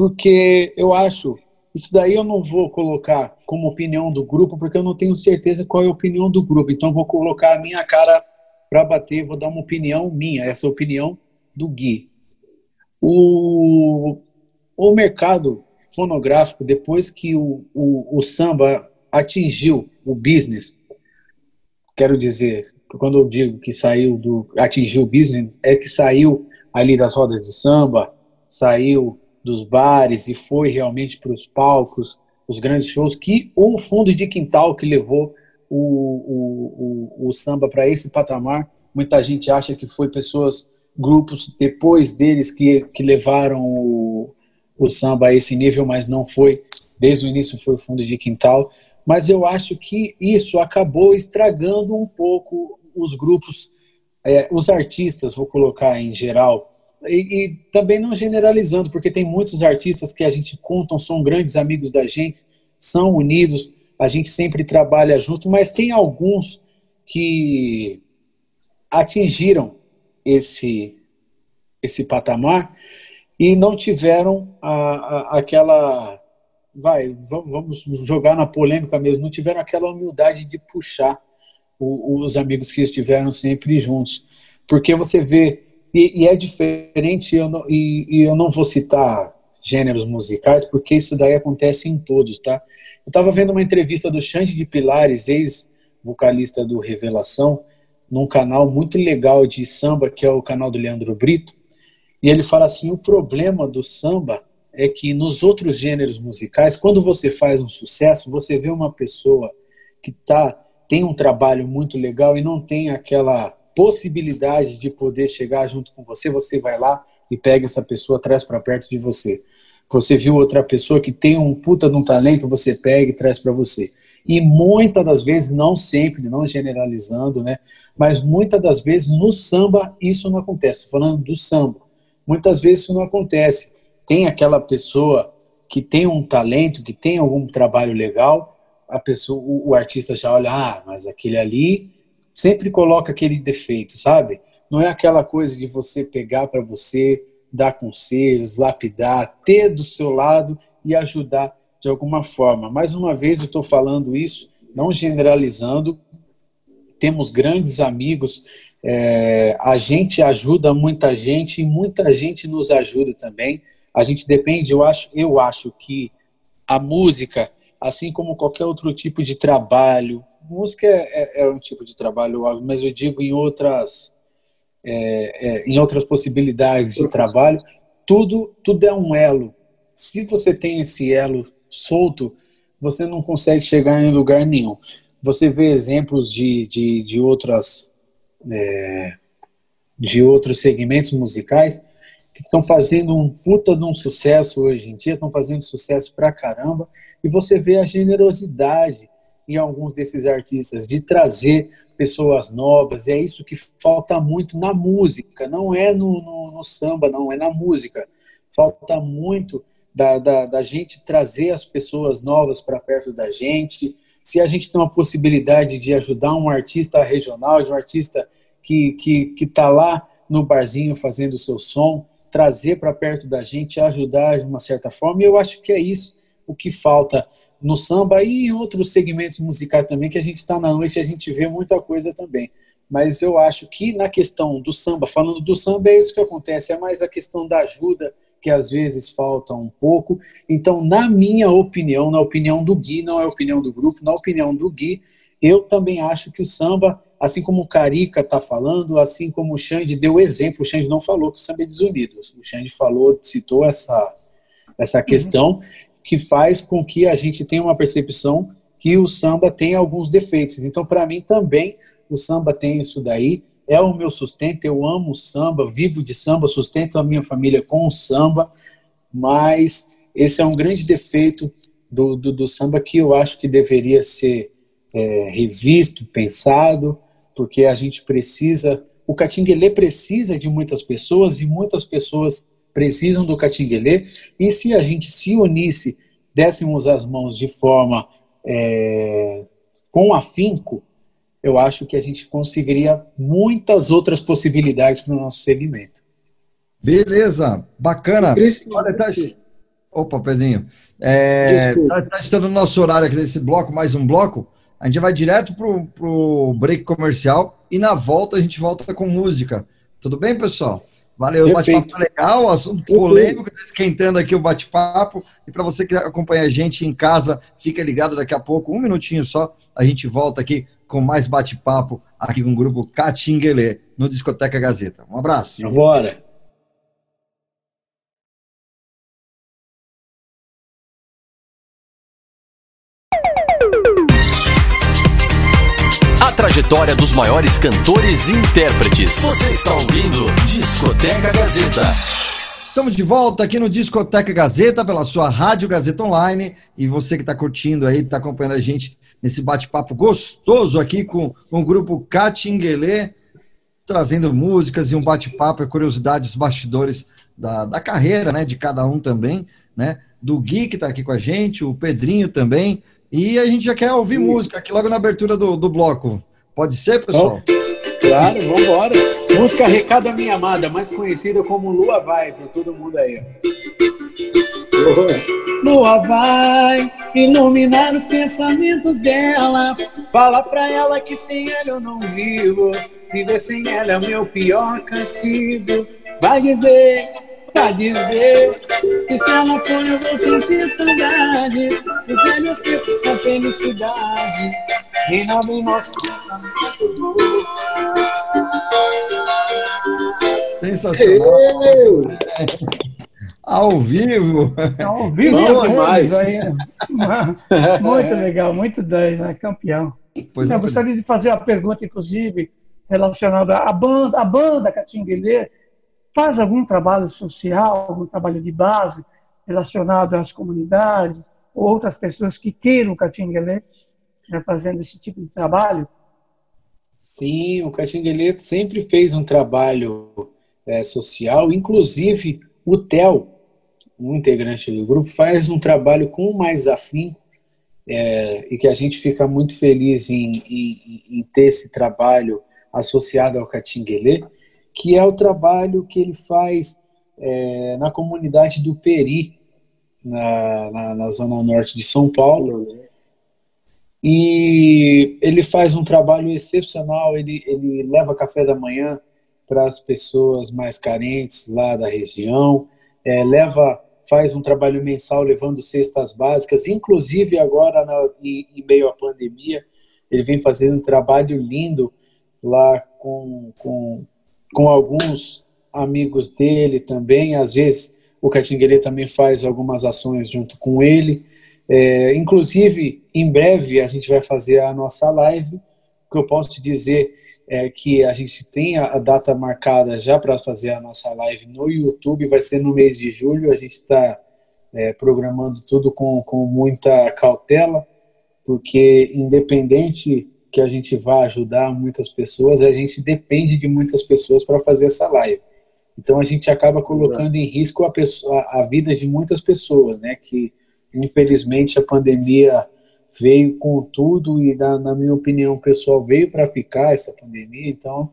porque eu acho, isso daí eu não vou colocar como opinião do grupo, porque eu não tenho certeza qual é a opinião do grupo, então vou colocar a minha cara para bater, vou dar uma opinião minha, essa opinião do Gui. O, o mercado fonográfico, depois que o, o, o samba atingiu o business, quero dizer, quando eu digo que saiu do atingiu o business, é que saiu ali das rodas de samba, saiu dos bares e foi realmente para os palcos, os grandes shows, que o fundo de quintal que levou o, o, o, o samba para esse patamar. Muita gente acha que foi pessoas, grupos depois deles que, que levaram o, o samba a esse nível, mas não foi. Desde o início foi o fundo de quintal. Mas eu acho que isso acabou estragando um pouco os grupos, é, os artistas, vou colocar em geral, e, e, também não generalizando, porque tem muitos artistas que a gente contam, são grandes amigos da gente, são unidos, a gente sempre trabalha junto, mas tem alguns que atingiram esse, esse patamar e não tiveram a, a, aquela. Vai, vamos jogar na polêmica mesmo, não tiveram aquela humildade de puxar o, os amigos que estiveram sempre juntos. Porque você vê e, e é diferente, eu não, e, e, eu não vou citar gêneros musicais, porque isso daí acontece em todos, tá? Eu estava vendo uma entrevista do Xande de Pilares, ex-vocalista do Revelação, num canal muito legal de samba, que é o canal do Leandro Brito, e ele fala assim, o problema do samba é que nos outros gêneros musicais, quando você faz um sucesso, você vê uma pessoa que tá, tem um trabalho muito legal e não tem aquela possibilidade de poder chegar junto com você, você vai lá e pega essa pessoa, traz para perto de você. Você viu outra pessoa que tem um puta de um talento, você pega e traz para você. E muitas das vezes, não sempre, não generalizando, né? Mas muitas das vezes no samba isso não acontece. Falando do samba. Muitas vezes isso não acontece. Tem aquela pessoa que tem um talento, que tem algum trabalho legal, a pessoa, o, o artista já olha, ah, mas aquele ali sempre coloca aquele defeito, sabe? Não é aquela coisa de você pegar para você, dar conselhos, lapidar, ter do seu lado e ajudar de alguma forma. Mais uma vez eu estou falando isso, não generalizando. Temos grandes amigos, é, a gente ajuda muita gente e muita gente nos ajuda também. A gente depende, eu acho, eu acho que a música, assim como qualquer outro tipo de trabalho, música é, é, é um tipo de trabalho, mas eu digo em outras é, é, em outras possibilidades de trabalho, tudo tudo é um elo. Se você tem esse elo solto, você não consegue chegar em lugar nenhum. Você vê exemplos de, de, de outras é, de outros segmentos musicais que estão fazendo um puta de um sucesso hoje em dia, estão fazendo sucesso pra caramba, e você vê a generosidade em alguns desses artistas de trazer pessoas novas, e é isso que falta muito na música, não é no, no, no samba, não, é na música. Falta muito da, da, da gente trazer as pessoas novas para perto da gente. Se a gente tem uma possibilidade de ajudar um artista regional, de um artista que que que está lá no barzinho fazendo o seu som, trazer para perto da gente, ajudar de uma certa forma. E eu acho que é isso o que falta no samba e em outros segmentos musicais também, que a gente está na noite e a gente vê muita coisa também. Mas eu acho que na questão do samba, falando do samba, é isso que acontece, é mais a questão da ajuda, que às vezes falta um pouco. Então, na minha opinião, na opinião do Gui, não é a opinião do grupo, na opinião do Gui, eu também acho que o samba, assim como o Carica está falando, assim como o Xande deu exemplo, o Xande não falou que o samba é desunido, o Xande falou, citou essa, essa uhum. questão uhum. Que faz com que a gente tenha uma percepção que o samba tem alguns defeitos. Então, para mim também, o samba tem isso daí, é o meu sustento, eu amo samba, vivo de samba, sustento a minha família com o samba, mas esse é um grande defeito do, do, do samba que eu acho que deveria ser é, revisto, pensado, porque a gente precisa, o Catinguelê precisa de muitas pessoas e muitas pessoas precisam do Catinguelê, e se a gente se unisse, dessemos as mãos de forma é, com afinco, eu acho que a gente conseguiria muitas outras possibilidades para o nosso segmento. Beleza, bacana. Olha, tá... Opa, Pedrinho. É, tá, tá estando no nosso horário aqui desse bloco, mais um bloco. A gente vai direto pro, pro break comercial e na volta a gente volta com música. Tudo bem, pessoal? Valeu, bate-papo legal, assunto polêmico, tá esquentando aqui o bate-papo. E para você que acompanha a gente em casa, fica ligado daqui a pouco, um minutinho só, a gente volta aqui com mais bate-papo aqui com o grupo Catinguelê, no Discoteca Gazeta. Um abraço. Bora. Trajetória dos maiores cantores e intérpretes. Você está ouvindo Discoteca Gazeta. Estamos de volta aqui no Discoteca Gazeta, pela sua Rádio Gazeta Online. E você que está curtindo aí, está acompanhando a gente nesse bate-papo gostoso aqui com, com o grupo Catinguelê, trazendo músicas e um bate-papo e curiosidades, bastidores da, da carreira, né, de cada um também, né, do Gui que está aqui com a gente, o Pedrinho também, e a gente já quer ouvir música aqui logo na abertura do, do bloco. Pode ser, pessoal? Oh, claro, vamos embora. Música Recado à Minha Amada, mais conhecida como Lua Vai, para todo mundo aí. Lua vai iluminar os pensamentos dela. Fala pra ela que sem ela eu não vivo. Viver sem ela é o meu pior castigo. Vai dizer, vai dizer que se ela for eu vou sentir saudade. Os velhos tempos da felicidade. Renova em nossos pensamentos. Sensacional. Ao vivo! Ao vivo Bom demais. Aí. Muito legal, muito 10, né? Campeão. Pois Eu é. gostaria de fazer uma pergunta, inclusive, relacionada à banda. A banda Catinguelê faz algum trabalho social, algum trabalho de base relacionado às comunidades, ou outras pessoas que queiram Catinguelê né, fazendo esse tipo de trabalho? Sim, o Caxingueleto sempre fez um trabalho é, social, inclusive o Theo, um integrante do grupo, faz um trabalho com mais afinco é, e que a gente fica muito feliz em, em, em ter esse trabalho associado ao Catinguelê, que é o trabalho que ele faz é, na comunidade do Peri, na, na, na zona norte de São Paulo. E ele faz um trabalho excepcional, ele, ele leva café da manhã para as pessoas mais carentes lá da região, é, leva faz um trabalho mensal levando cestas básicas, inclusive agora na, em, em, meio à pandemia, ele vem fazendo um trabalho lindo lá com, com, com alguns amigos dele também, às vezes o Catinguele também faz algumas ações junto com ele, é, inclusive, em breve a gente vai fazer a nossa live. O que eu posso te dizer é que a gente tem a data marcada já para fazer a nossa live no YouTube, vai ser no mês de julho. A gente está é, programando tudo com, com muita cautela, porque independente que a gente vá ajudar muitas pessoas, a gente depende de muitas pessoas para fazer essa live. Então a gente acaba colocando em risco a, pessoa, a vida de muitas pessoas, né? Que Infelizmente, a pandemia veio com tudo e, na, na minha opinião pessoal, veio para ficar essa pandemia. Então,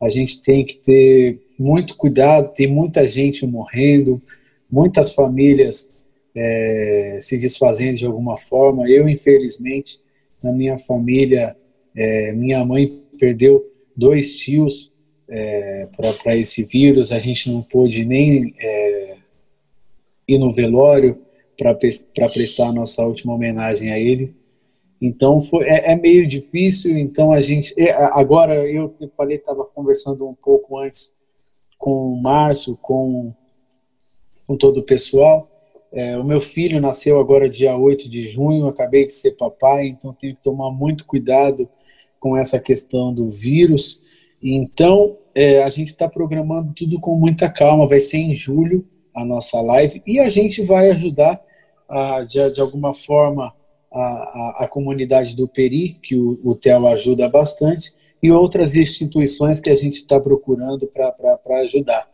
a gente tem que ter muito cuidado. Tem muita gente morrendo, muitas famílias é, se desfazendo de alguma forma. Eu, infelizmente, na minha família, é, minha mãe perdeu dois tios é, para esse vírus. A gente não pôde nem é, ir no velório para prestar a nossa última homenagem a ele. Então foi, é, é, meio difícil. Então a gente é, agora eu, falei estava conversando um pouco antes com o Márcio, com com todo o pessoal. É, o meu filho nasceu agora dia 8 de junho, acabei de ser papai, então tenho que tomar muito cuidado com essa questão do vírus. Então é, a gente está programando tudo com muita calma. Vai ser em julho a nossa live e a gente vai ajudar a, de, de alguma forma a, a, a, comunidade do Peri, que o, o TEL ajuda bastante, e outras instituições que a gente está procurando para ajudar.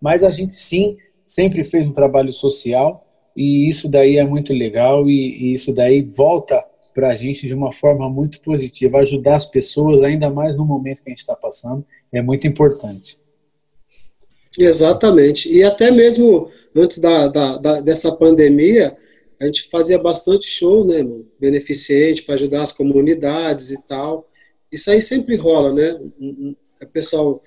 Mas a gente sim sempre fez um trabalho social e isso daí é muito legal e, e isso daí volta para a gente de uma forma muito positiva. Ajudar as pessoas, ainda mais no momento que a gente está passando, é muito importante. Exatamente. E até mesmo antes da, da, da dessa pandemia, a gente fazia bastante show, né, mano? beneficente para ajudar as comunidades e tal. Isso aí sempre rola, né? O pessoal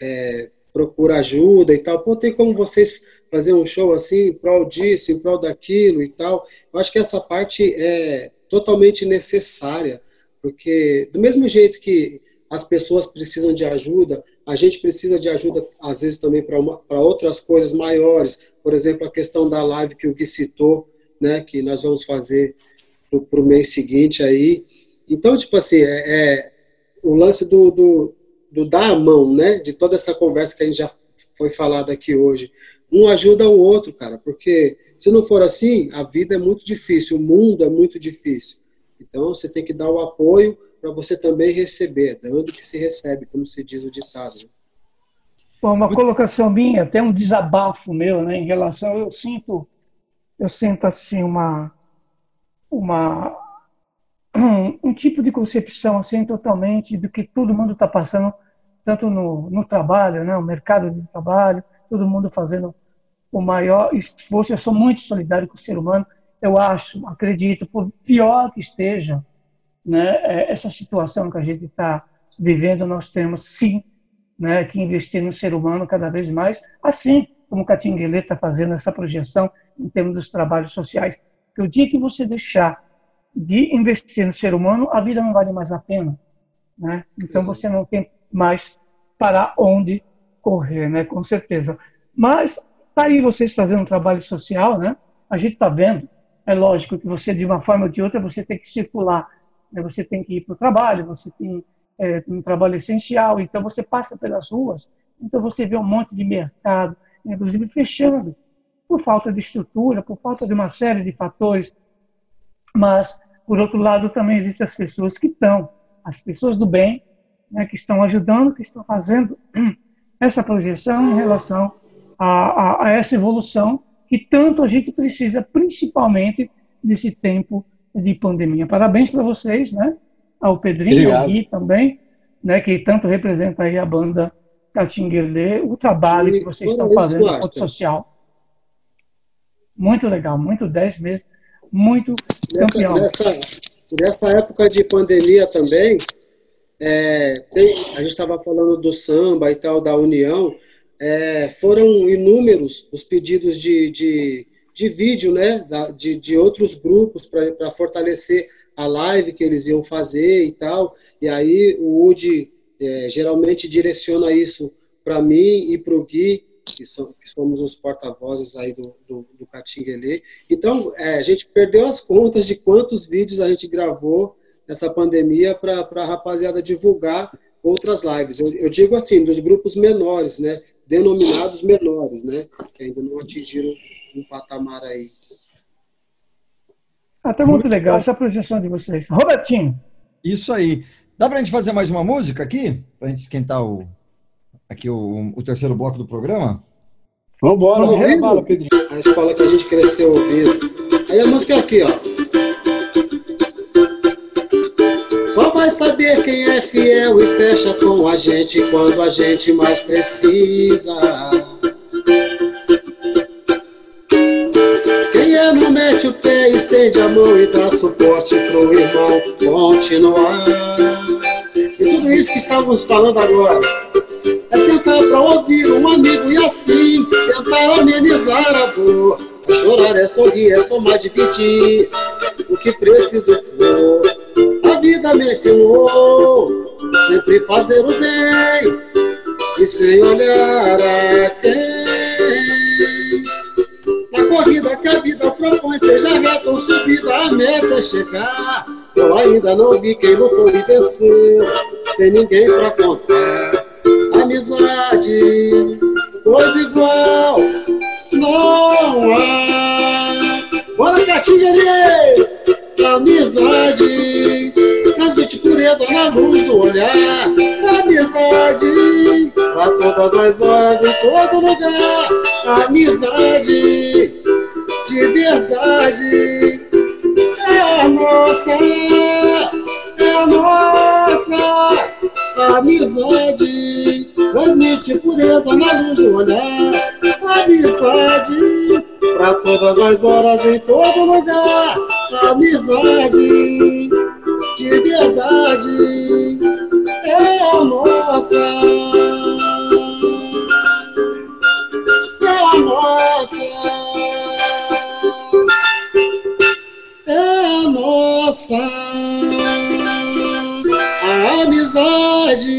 é, procura ajuda e tal. Pô, tem como vocês fazer um show assim, em prol disso, em prol daquilo e tal. Eu acho que essa parte é totalmente necessária, porque do mesmo jeito que as pessoas precisam de ajuda, a gente precisa de ajuda, às vezes, também para outras coisas maiores. Por exemplo, a questão da live que o Gui citou, né, que nós vamos fazer para o mês seguinte aí. Então, tipo assim, é, é o lance do, do, do, dar a mão, né, de toda essa conversa que a gente já foi falado aqui hoje. Um ajuda o outro, cara, porque se não for assim, a vida é muito difícil, o mundo é muito difícil. Então, você tem que dar o apoio para você também receber, dando que se recebe, como se diz o ditado. Né? Bom, uma colocação minha, até um desabafo meu, né, em relação, eu sinto eu sinto assim uma uma um, um, tipo de concepção assim totalmente do que todo mundo está passando tanto no, no trabalho, né, o mercado de trabalho, todo mundo fazendo o maior esforço. Eu sou muito solidário com o ser humano. Eu acho, acredito, por pior que esteja, né, é, essa situação que a gente está vivendo, nós temos sim, né, que investir no ser humano cada vez mais, assim como o Catinguele está fazendo essa projeção em termos dos trabalhos sociais. Que o dia que você deixar de investir no ser humano, a vida não vale mais a pena. Né? Então Exato. você não tem mais para onde correr, né? com certeza. Mas tá aí vocês fazendo um trabalho social, né? A gente está vendo. É lógico que você, de uma forma ou de outra, você tem que circular. Né? Você tem que ir para o trabalho, você tem é, um trabalho essencial, então você passa pelas ruas, então você vê um monte de mercado, inclusive fechando, por falta de estrutura, por falta de uma série de fatores. Mas, por outro lado, também existem as pessoas que estão, as pessoas do bem, né, que estão ajudando, que estão fazendo essa projeção em relação a, a, a essa evolução que tanto a gente precisa, principalmente nesse tempo de pandemia. Parabéns para vocês, né? Ao Pedrinho, Obrigado. Gui também, né? Que tanto representa aí a banda Catinguelê, o trabalho que vocês estão fazendo no social. Muito legal, muito 10 mesmo, muito nessa, campeão. Nessa, nessa época de pandemia também, é, tem, a gente estava falando do samba e tal, da união, é, foram inúmeros os pedidos de, de, de vídeo, né, de, de outros grupos para fortalecer a live que eles iam fazer e tal, e aí o UD é, geralmente direciona isso para mim e para o Gui, que, são, que, somos os porta-vozes aí do, do, do Catinguelê. Então, é, a gente perdeu as contas de quantos vídeos a gente gravou nessa pandemia para a rapaziada divulgar outras lives. Eu, eu, digo assim, dos grupos menores, né? Denominados menores, né? Que ainda não atingiram um patamar aí. Até ah, tá muito legal essa projeção de vocês. Robertinho. Isso aí. Dá para a gente fazer mais uma música aqui? Para a gente esquentar o, aqui o, o terceiro bloco do programa? Vamos embora, Pedrinho. A escola que a gente cresceu ouvindo. Aí a música é aqui, ó. Saber quem é fiel e fecha com a gente quando a gente mais precisa. Quem é não mete o pé, estende a mão e dá suporte pro irmão continuar. E tudo isso que estamos falando agora é sentar pra ouvir um amigo e assim tentar amenizar a dor. É chorar, é sorrir, é somar, dividir o que preciso for vida me ensinou sempre fazer o bem e sem olhar a quem. Na corrida que a vida propõe, seja reta ou subida, a meta é chegar. Eu ainda não vi quem lutou e venceu, sem ninguém pra contar. Amizade, coisa igual, não há. Bora, Catinguerê! Amizade pureza na luz do olhar. Amizade pra todas as horas, em todo lugar. Amizade de verdade é a nossa, é a nossa amizade. Transmite pureza na luz do olhar. Amizade pra todas as horas, em todo lugar. Amizade de verdade é a nossa. É a nossa. É a nossa. A amizade.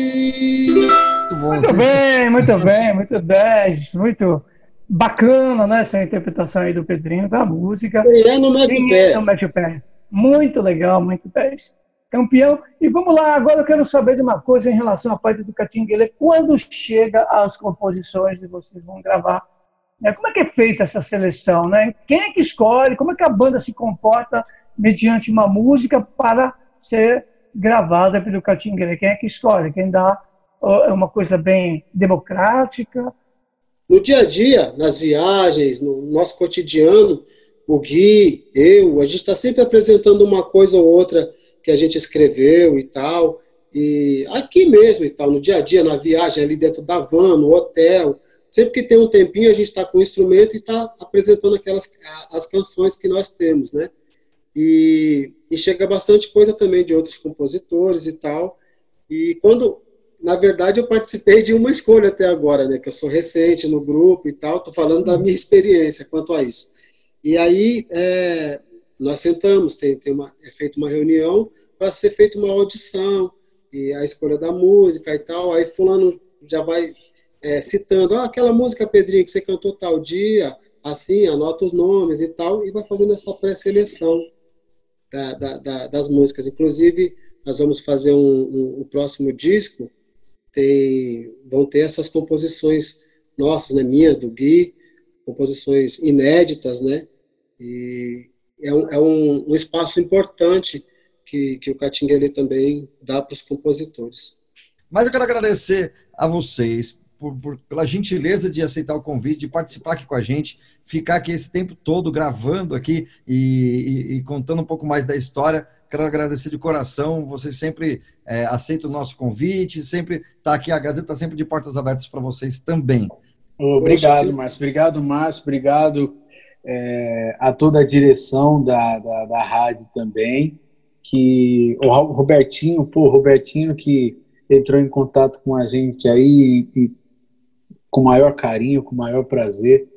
Muito, bom, muito bem, muito bem, muito 10, muito bacana, né? Essa interpretação aí do Pedrinho da música. E é no mete pé. No mete pé. Muito legal, muito 10 campeão. E vamos lá, agora eu quero saber de uma coisa em relação à parte do Catinguele. Quando chega as composições que vocês vão gravar, né? como é que é feita essa seleção? Né? Quem é que escolhe? Como é que a banda se comporta mediante uma música para ser gravada pelo Catinguele? Quem é que escolhe? Quem dá é uma coisa bem democrática? No dia a dia, nas viagens, no nosso cotidiano, o Gui, eu, a gente está sempre apresentando uma coisa ou outra que a gente escreveu e tal. E aqui mesmo e tal, no dia a dia, na viagem, ali dentro da van, no hotel. Sempre que tem um tempinho, a gente está com o instrumento e está apresentando aquelas as canções que nós temos, né? E, e chega bastante coisa também de outros compositores e tal. E quando, na verdade, eu participei de uma escolha até agora, né? Que eu sou recente no grupo e tal. Estou falando da minha experiência quanto a isso. E aí, é, nós sentamos, tem, tem uma, é feita uma reunião para ser feita uma audição e a escolha da música e tal. Aí fulano já vai é, citando, ah, aquela música, Pedrinho, que você cantou tal dia, assim, anota os nomes e tal, e vai fazendo essa pré-seleção da, da, da, das músicas. Inclusive, nós vamos fazer um, um, um próximo disco, tem, vão ter essas composições nossas, né, minhas, do Gui, composições inéditas, né, e é um, é um, um espaço importante que, que o Catinguele também dá para os compositores. Mas eu quero agradecer a vocês por, por, pela gentileza de aceitar o convite, de participar aqui com a gente, ficar aqui esse tempo todo gravando aqui e, e, e contando um pouco mais da história. Quero agradecer de coração. Vocês sempre é, aceitam o nosso convite, sempre está aqui, a Gazeta está sempre de portas abertas para vocês também. Obrigado, Márcio. Obrigado, Márcio. Obrigado é, a toda a direção da, da, da rádio também. Que o Robertinho, pô, Robertinho que entrou em contato com a gente aí e, com maior carinho, com maior prazer.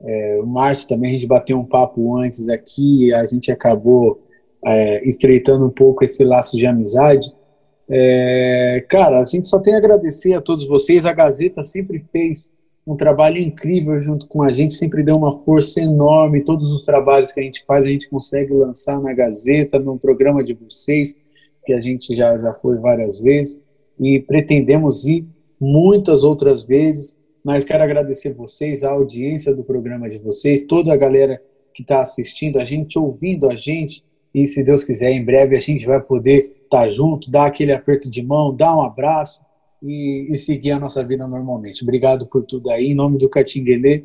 É, o Márcio também, a gente bateu um papo antes aqui, a gente acabou é, estreitando um pouco esse laço de amizade. É, cara, a gente só tem a agradecer a todos vocês. A Gazeta sempre fez um trabalho incrível junto com a gente, sempre deu uma força enorme. Todos os trabalhos que a gente faz, a gente consegue lançar na Gazeta, no programa de vocês, que a gente já, já foi várias vezes, e pretendemos ir muitas outras vezes mas quero agradecer vocês, a audiência do programa de vocês, toda a galera que está assistindo, a gente ouvindo a gente, e se Deus quiser, em breve a gente vai poder estar tá junto, dar aquele aperto de mão, dar um abraço e, e, seguir a nossa vida normalmente. Obrigado por tudo aí, em nome do Catinguelê,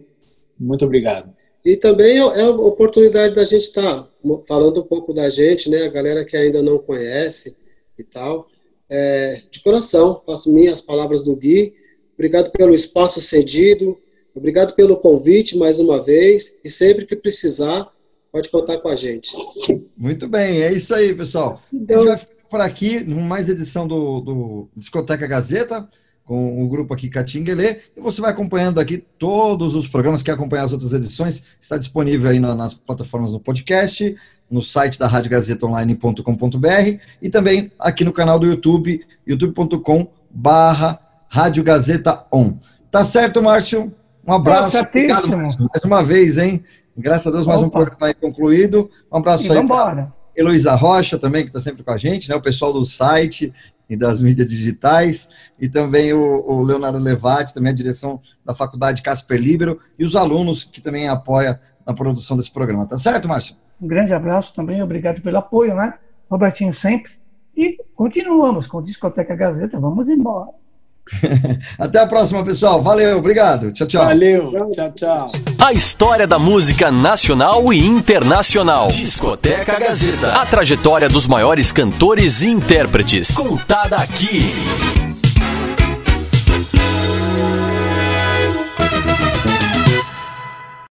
muito obrigado. E também é, é a oportunidade da gente estar tá falando um pouco da gente, né, a galera que ainda não conhece e tal, é, de coração, faço minhas palavras do Gui, Obrigado pelo espaço cedido. Obrigado pelo convite mais uma vez. E sempre que precisar, pode contar com a gente. Muito bem, é isso aí, pessoal. Então... Por aqui, mais edição do, do Discoteca Gazeta, com o grupo aqui Catinguelê. E você vai acompanhando aqui todos os programas, quer acompanhar as outras edições, está disponível aí nas plataformas do podcast, no site da radiogazetaonline.com.br e também aqui no canal do YouTube, youtube.com barra Rádio Gazeta On. Tá certo, Márcio? Um abraço. Obrigado, mais uma vez, hein? Graças a Deus, mais Opa. um programa aí concluído. Um abraço aí para Heloísa Rocha também, que está sempre com a gente, né? O pessoal do site e das mídias digitais, e também o, o Leonardo Levati, também a direção da Faculdade Casper Libero, e os alunos que também apoiam na produção desse programa. Tá certo, Márcio? Um grande abraço também, obrigado pelo apoio, né? Robertinho sempre. E continuamos com Discoteca Gazeta, vamos embora. Até a próxima, pessoal. Valeu, obrigado. Tchau, tchau. Valeu, tchau, tchau. A história da música nacional e internacional. Discoteca Gazeta. A trajetória dos maiores cantores e intérpretes. Contada aqui.